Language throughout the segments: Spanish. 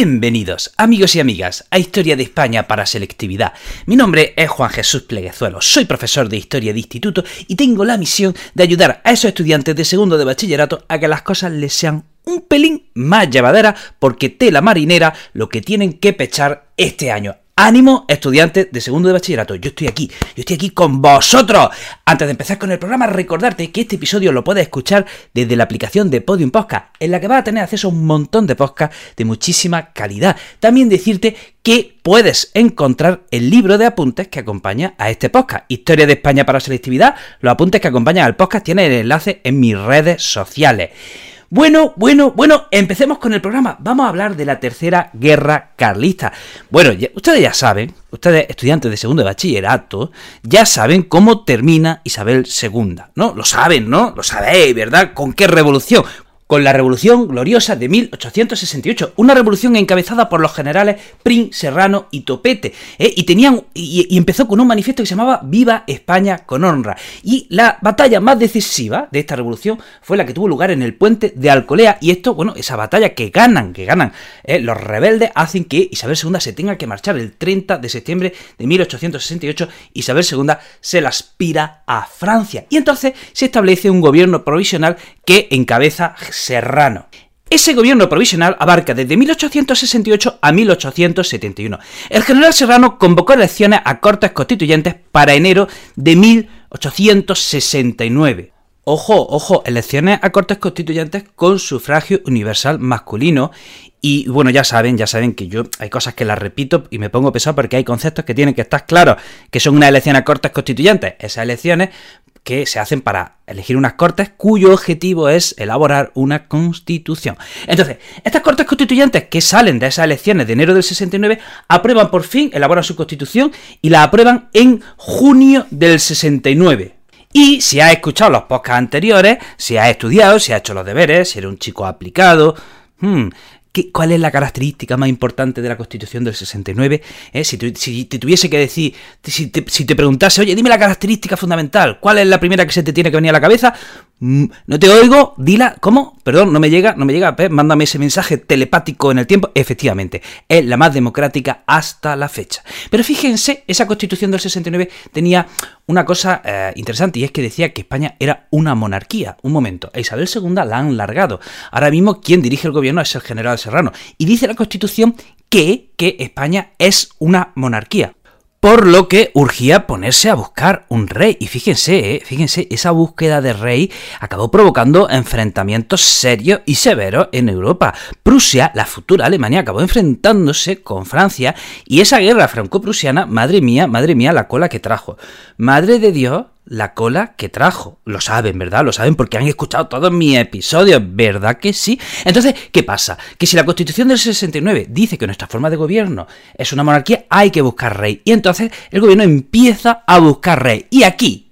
Bienvenidos, amigos y amigas, a Historia de España para Selectividad. Mi nombre es Juan Jesús Pleguezuelo, soy profesor de Historia de Instituto y tengo la misión de ayudar a esos estudiantes de segundo de bachillerato a que las cosas les sean un pelín más llevaderas porque tela marinera lo que tienen que pechar este año. Ánimo, estudiantes de segundo de bachillerato. Yo estoy aquí, yo estoy aquí con vosotros. Antes de empezar con el programa, recordarte que este episodio lo puedes escuchar desde la aplicación de Podium Podcast, en la que vas a tener acceso a un montón de podcasts de muchísima calidad. También decirte que puedes encontrar el libro de apuntes que acompaña a este podcast. Historia de España para selectividad. Los apuntes que acompañan al podcast tienen el enlace en mis redes sociales. Bueno, bueno, bueno, empecemos con el programa. Vamos a hablar de la tercera guerra carlista. Bueno, ustedes ya saben, ustedes estudiantes de segundo de bachillerato, ya saben cómo termina Isabel II, ¿no? Lo saben, ¿no? Lo sabéis, ¿verdad? ¿Con qué revolución? Con la Revolución Gloriosa de 1868, una revolución encabezada por los generales Prin, Serrano y Topete, ¿eh? y, empezó con un manifiesto que se llamaba Viva España con honra. Y la batalla más decisiva de esta revolución fue la que tuvo lugar en el puente de Alcolea, y esto, bueno, esa batalla que ganan, que ganan ¿eh? los rebeldes, hacen que Isabel II se tenga que marchar el 30 de septiembre de 1868, Isabel II se la aspira a Francia, y entonces se establece un gobierno provisional que encabeza Serrano. Ese gobierno provisional abarca desde 1868 a 1871. El general Serrano convocó elecciones a cortes constituyentes para enero de 1869. Ojo, ojo, elecciones a cortes constituyentes con sufragio universal masculino. Y bueno, ya saben, ya saben que yo hay cosas que las repito y me pongo pesado porque hay conceptos que tienen que estar claros, que son una elección a cortes constituyentes. Esas elecciones que se hacen para elegir unas cortes cuyo objetivo es elaborar una constitución. Entonces, estas cortes constituyentes que salen de esas elecciones de enero del 69 aprueban por fin, elaboran su constitución y la aprueban en junio del 69. Y si has escuchado los podcasts anteriores, si has estudiado, si has hecho los deberes, si eres un chico aplicado, hmm, ¿Cuál es la característica más importante de la Constitución del 69? ¿Eh? Si, te tuviese que decir, si te, si te, preguntase, oye, dime la característica fundamental, ¿cuál es la primera que se te tiene que venir a la cabeza? Mm, no te oigo, dila, ¿cómo? Perdón, no me llega, no me llega, mándame ese mensaje telepático en el tiempo. Efectivamente, es la más democrática hasta la fecha. Pero fíjense, esa constitución del 69 tenía una cosa eh, interesante y es que decía que España era una monarquía. Un momento, a Isabel II la han largado. Ahora mismo quien dirige el gobierno es el general Serrano. Y dice la constitución que, que España es una monarquía por lo que urgía ponerse a buscar un rey. Y fíjense, eh, fíjense, esa búsqueda de rey acabó provocando enfrentamientos serios y severos en Europa. Prusia, la futura Alemania, acabó enfrentándose con Francia y esa guerra franco-prusiana, madre mía, madre mía, la cola que trajo. Madre de Dios, la cola que trajo. Lo saben, ¿verdad? Lo saben porque han escuchado todos mis episodios, ¿verdad que sí? Entonces, ¿qué pasa? Que si la Constitución del 69 dice que nuestra forma de gobierno es una monarquía, hay que buscar rey. Y entonces el gobierno empieza a buscar rey. Y aquí,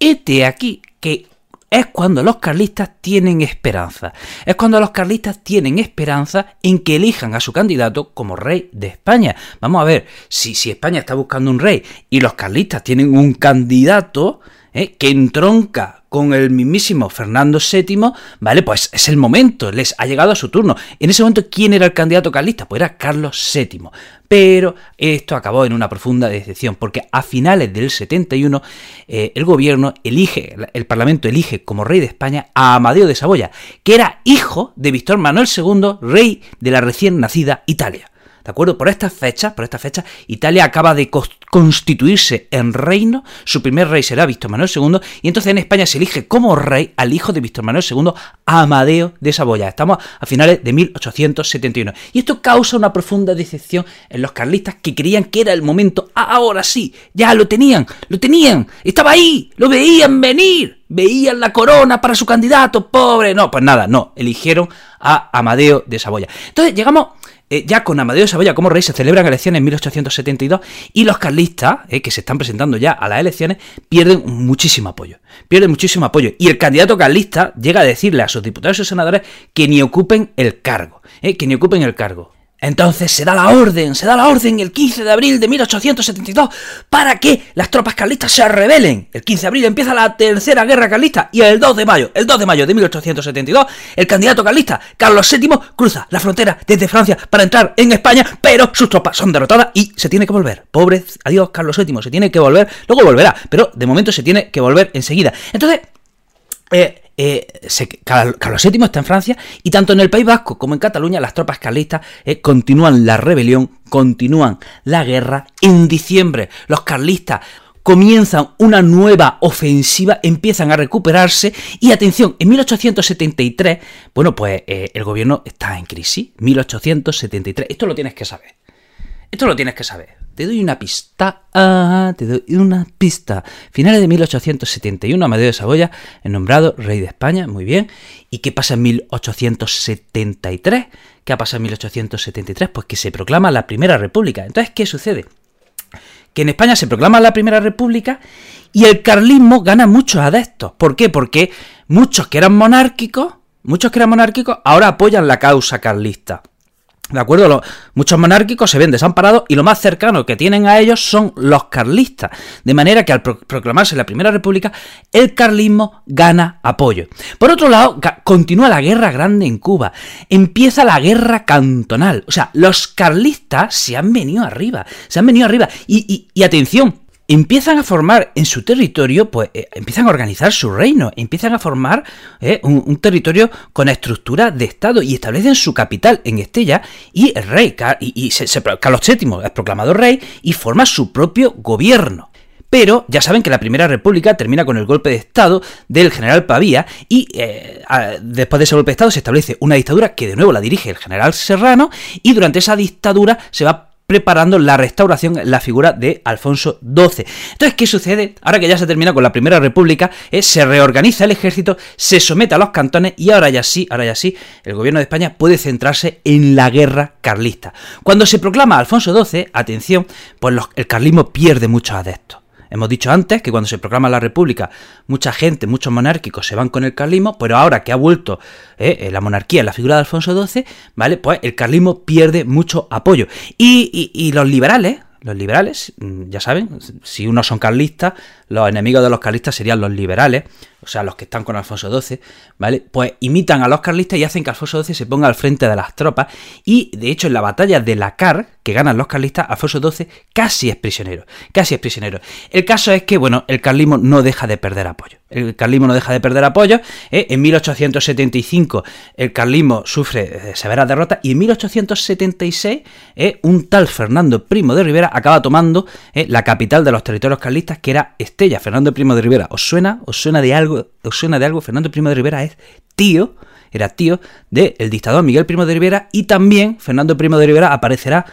este aquí, que es cuando los carlistas tienen esperanza. Es cuando los carlistas tienen esperanza en que elijan a su candidato como rey de España. Vamos a ver, si, si España está buscando un rey y los carlistas tienen un candidato eh, que entronca con el mismísimo Fernando VII, ¿vale? Pues es el momento, les ha llegado a su turno. En ese momento, ¿quién era el candidato carlista? Pues era Carlos VII. Pero esto acabó en una profunda decepción, porque a finales del 71 eh, el gobierno elige, el Parlamento elige como rey de España a Amadeo de Saboya, que era hijo de Víctor Manuel II, rey de la recién nacida Italia. ¿De acuerdo? Por estas fechas, por esta fecha, Italia acaba de constituirse en reino, su primer rey será Víctor Manuel II, y entonces en España se elige como rey al hijo de Víctor Manuel II, Amadeo de Saboya. Estamos a finales de 1871. Y esto causa una profunda decepción en los carlistas que creían que era el momento, ahora sí, ya lo tenían, lo tenían, estaba ahí, lo veían venir veían la corona para su candidato, pobre. No, pues nada, no, eligieron a Amadeo de Saboya. Entonces llegamos eh, ya con Amadeo de Saboya como rey se celebran elecciones en 1872 y los carlistas, eh, que se están presentando ya a las elecciones, pierden muchísimo apoyo. Pierden muchísimo apoyo. Y el candidato carlista llega a decirle a sus diputados y senadores que ni ocupen el cargo. Eh, que ni ocupen el cargo. Entonces se da la orden, se da la orden el 15 de abril de 1872 para que las tropas carlistas se rebelen. El 15 de abril empieza la tercera guerra carlista y el 2 de mayo, el 2 de mayo de 1872, el candidato carlista Carlos VII cruza la frontera desde Francia para entrar en España, pero sus tropas son derrotadas y se tiene que volver. Pobre, adiós Carlos VII, se tiene que volver, luego volverá, pero de momento se tiene que volver enseguida. Entonces, eh, eh, Carlos VII está en Francia y tanto en el País Vasco como en Cataluña las tropas carlistas eh, continúan la rebelión, continúan la guerra. En diciembre los carlistas comienzan una nueva ofensiva, empiezan a recuperarse y atención, en 1873, bueno, pues eh, el gobierno está en crisis, 1873, esto lo tienes que saber. Esto lo tienes que saber. Te doy una pista. Ah, te doy una pista. Finales de 1871, Amadeo de Saboya es nombrado rey de España. Muy bien. ¿Y qué pasa en 1873? ¿Qué ha pasado en 1873? Pues que se proclama la Primera República. Entonces, ¿qué sucede? Que en España se proclama la Primera República y el carlismo gana muchos adeptos. ¿Por qué? Porque muchos que eran monárquicos, muchos que eran monárquicos, ahora apoyan la causa carlista. ¿De acuerdo? muchos monárquicos se ven desamparados y lo más cercano que tienen a ellos son los carlistas. De manera que al proclamarse la Primera República, el carlismo gana apoyo. Por otro lado, continúa la guerra grande en Cuba. Empieza la guerra cantonal. O sea, los carlistas se han venido arriba. Se han venido arriba. y, y atención, empiezan a formar en su territorio, pues eh, empiezan a organizar su reino, empiezan a formar eh, un, territorio con estructura de Estado y establecen su capital en Estella y el rey, Carlos VII es proclamado rey y forma su propio gobierno. Pero ya saben que la Primera República termina con el golpe de Estado del general Pavía y eh, después de ese golpe de Estado se establece una dictadura que de nuevo la dirige el general Serrano y durante esa dictadura se va preparando la restauración la figura de Alfonso XII. Entonces, ¿qué sucede? Ahora que ya se termina con la Primera República, eh, se reorganiza el ejército, se somete a los cantones y ahora ya sí, ahora ya sí, el gobierno de España puede centrarse en la guerra carlista. Cuando se proclama Alfonso XII, atención, pues el carlismo pierde muchos adeptos. Hemos dicho antes que cuando se proclama la República, mucha gente, muchos monárquicos se van con el carlismo, pero ahora que ha vuelto eh, eh, la monarquía en la figura de Alfonso XII, ¿vale? Pues el carlismo pierde mucho apoyo. y los liberales, los liberales, mm, ya saben, si unos son carlistas, los enemigos de los carlistas serían los liberales, o sea, los que están con Alfonso XII, ¿vale? Pues imitan a los carlistas y hacen que Alfonso XII se ponga al frente de las tropas. Y de hecho, en la batalla de la Car, que ganan los carlistas, Alfonso XII casi es prisionero. Casi es prisionero. El caso es que, bueno, el carlismo no deja de perder apoyo. El carlismo no deja de perder apoyo. ¿eh? En 1875 el carlismo sufre eh, severas derrotas y en 1876 ¿eh? un tal Fernando Primo de Rivera acaba tomando la capital de los territorios carlistas, que era Estella. Fernando Primo de Rivera, ¿os suena? ¿Os suena de algo? ¿Os suena de algo? Fernando Primo de Rivera es tío, era tío del dictador Miguel Primo de Rivera y también Fernando Primo de Rivera aparecerá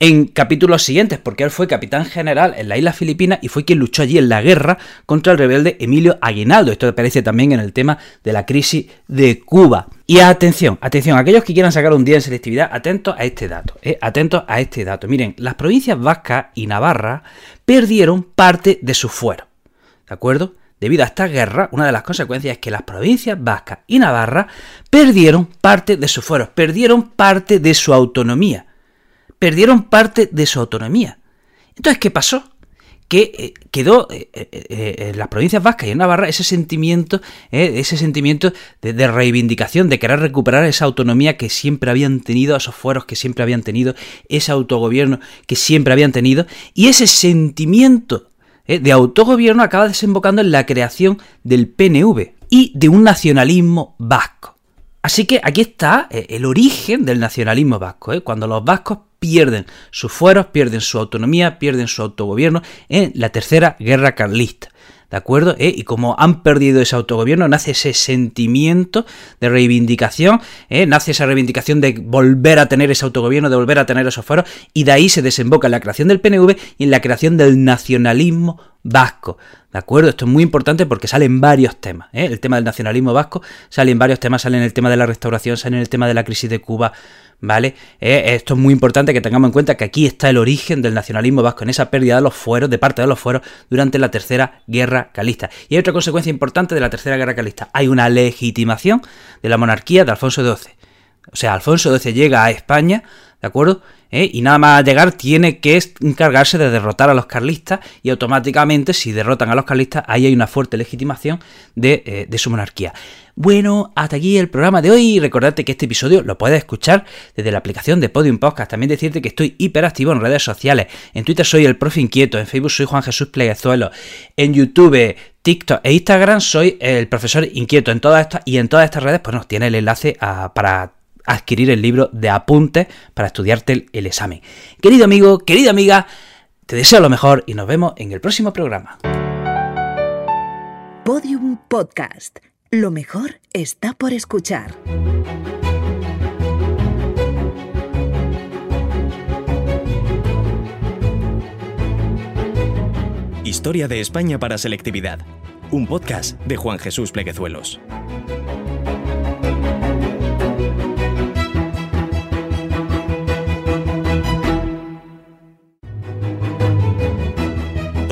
en capítulos siguientes, porque él fue capitán general en la isla filipina y fue quien luchó allí en la guerra contra el rebelde Emilio Aguinaldo. Esto aparece también en el tema de la crisis de Cuba. Y atención, atención, aquellos que quieran sacar un día en selectividad, atentos a este dato, eh, atentos a este dato. Miren, las provincias vascas y Navarra perdieron parte de su fuero, ¿de acuerdo? Debido a esta guerra, una de las consecuencias es que las provincias vascas y Navarra perdieron parte de sus fueros, perdieron parte de su autonomía, perdieron parte de su autonomía. Entonces, ¿qué pasó? que eh, quedó eh, en las provincias vascas y en Navarra ese sentimiento, ese sentimiento de, de, reivindicación, de querer recuperar esa autonomía que siempre habían tenido, esos fueros que siempre habían tenido, ese autogobierno que siempre habían tenido, y ese sentimiento ¿eh? de autogobierno acaba desembocando en la creación del PNV y de un nacionalismo vasco. Así que aquí está eh, el origen del nacionalismo vasco, ¿eh? cuando los vascos pierden sus fueros, pierden su autonomía, pierden su autogobierno en la tercera guerra carlista. ¿De acuerdo? ¿Eh? Y como han perdido ese autogobierno, nace ese sentimiento de reivindicación, ¿eh? nace esa reivindicación de volver a tener ese autogobierno, de volver a tener esos fueros, y de ahí se desemboca en la creación del PNV y en la creación del nacionalismo vasco. ¿De acuerdo? Esto es muy importante porque salen varios temas. ¿eh? El tema del nacionalismo vasco sale en varios temas, sale en el tema de la restauración, sale en el tema de la crisis de Cuba, ¿vale? Eh, esto es muy importante que tengamos en cuenta que aquí está el origen del nacionalismo vasco, en esa pérdida de los fueros, de parte de los fueros, durante la Tercera Guerra Calista. Y hay otra consecuencia importante de la Tercera Guerra Calista. Hay una legitimación de la monarquía de Alfonso XII. O sea, Alfonso XII llega a España, ¿de acuerdo? ¿eh? y nada más llegar tiene que encargarse de derrotar a los carlistas y automáticamente si derrotan a los carlistas ahí hay una fuerte legitimación de, eh, de su monarquía. Bueno, hasta aquí el programa de hoy. Recordarte que este episodio lo puedes escuchar desde la aplicación de Podium Podcast. También decirte que estoy hiperactivo en redes sociales. En Twitter soy el profe inquieto, en Facebook soy Juan Jesús Pleguezuelo, en YouTube, TikTok e Instagram soy el profesor inquieto. En todas estas y en todas estas redes pues nos tiene el enlace para adquirir el libro de apuntes para estudiarte el, examen. Querido amigo, querida amiga, te deseo lo mejor y nos vemos en el próximo programa. Podium Podcast. Lo mejor está por escuchar. Historia de España para selectividad. Un podcast de Juan Jesús Pleguezuelos.